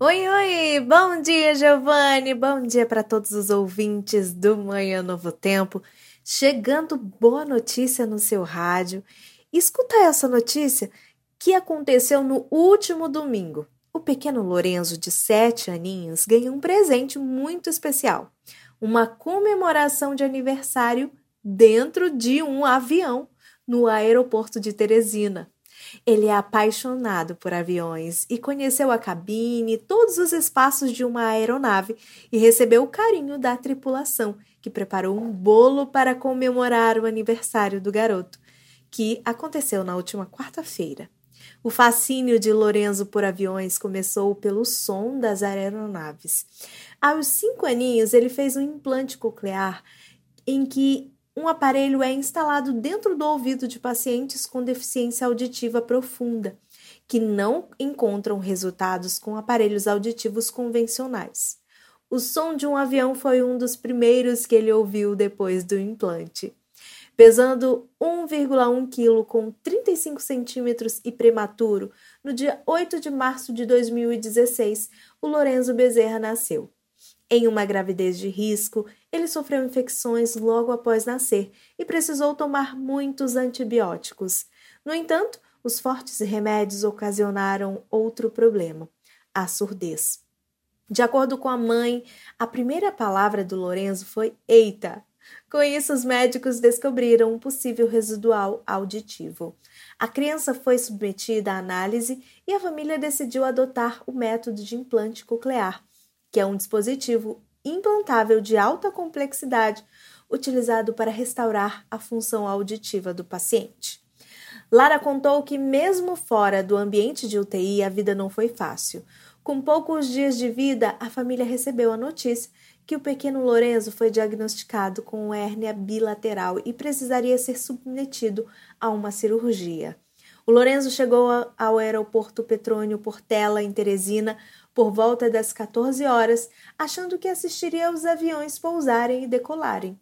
Oi, oi! Bom dia, Giovanni! Bom dia para todos os ouvintes do Manhã Novo Tempo. Chegando boa notícia no seu rádio. Escuta essa notícia que aconteceu no último domingo. O pequeno Lorenzo, de sete aninhos, ganhou um presente muito especial: uma comemoração de aniversário dentro de um avião no aeroporto de Teresina. Ele é apaixonado por aviões e conheceu a cabine, todos os espaços de uma aeronave e recebeu o carinho da tripulação, que preparou um bolo para comemorar o aniversário do garoto, que aconteceu na última quarta-feira. O fascínio de Lorenzo por aviões começou pelo som das aeronaves. Aos cinco aninhos, ele fez um implante coclear em que um aparelho é instalado dentro do ouvido de pacientes com deficiência auditiva profunda, que não encontram resultados com aparelhos auditivos convencionais. O som de um avião foi um dos primeiros que ele ouviu depois do implante. Pesando 1,1 kg com 35 centímetros e prematuro, no dia 8 de março de 2016, o Lorenzo Bezerra nasceu. Em uma gravidez de risco, ele sofreu infecções logo após nascer e precisou tomar muitos antibióticos. No entanto, os fortes remédios ocasionaram outro problema: a surdez. De acordo com a mãe, a primeira palavra do Lorenzo foi eita. Com isso, os médicos descobriram um possível residual auditivo. A criança foi submetida à análise e a família decidiu adotar o método de implante coclear que é um dispositivo implantável de alta complexidade utilizado para restaurar a função auditiva do paciente. Lara contou que, mesmo fora do ambiente de UTI, a vida não foi fácil. Com poucos dias de vida, a família recebeu a notícia que o pequeno Lorenzo foi diagnosticado com hérnia bilateral e precisaria ser submetido a uma cirurgia. O Lorenzo chegou ao aeroporto Petrônio Portela, em Teresina, por volta das 14 horas, achando que assistiria aos aviões pousarem e decolarem.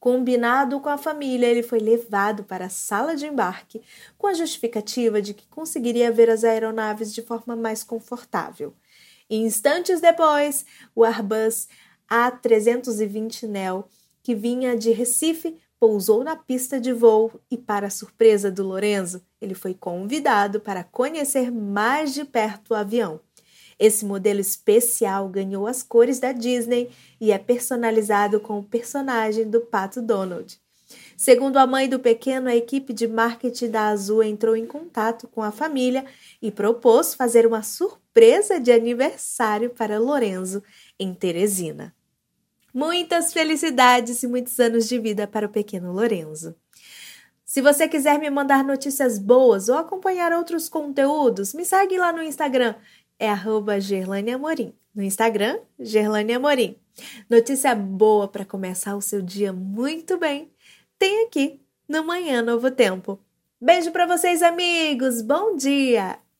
Combinado com a família, ele foi levado para a sala de embarque com a justificativa de que conseguiria ver as aeronaves de forma mais confortável. instantes depois, o Airbus A320 Neo, que vinha de Recife, pousou na pista de voo e, para surpresa do Lorenzo, ele foi convidado para conhecer mais de perto o avião. Esse modelo especial ganhou as cores da Disney e é personalizado com o personagem do Pato Donald. Segundo a mãe do pequeno, a equipe de marketing da Azul entrou em contato com a família e propôs fazer uma surpresa de aniversário para Lorenzo em Teresina. Muitas felicidades e muitos anos de vida para o pequeno Lorenzo. Se você quiser me mandar notícias boas ou acompanhar outros conteúdos, me segue lá no Instagram, é Gerlane Amorim. No Instagram, Gerlane Amorim. Notícia boa para começar o seu dia muito bem. Tem aqui no Manhã Novo Tempo. Beijo para vocês, amigos. Bom dia!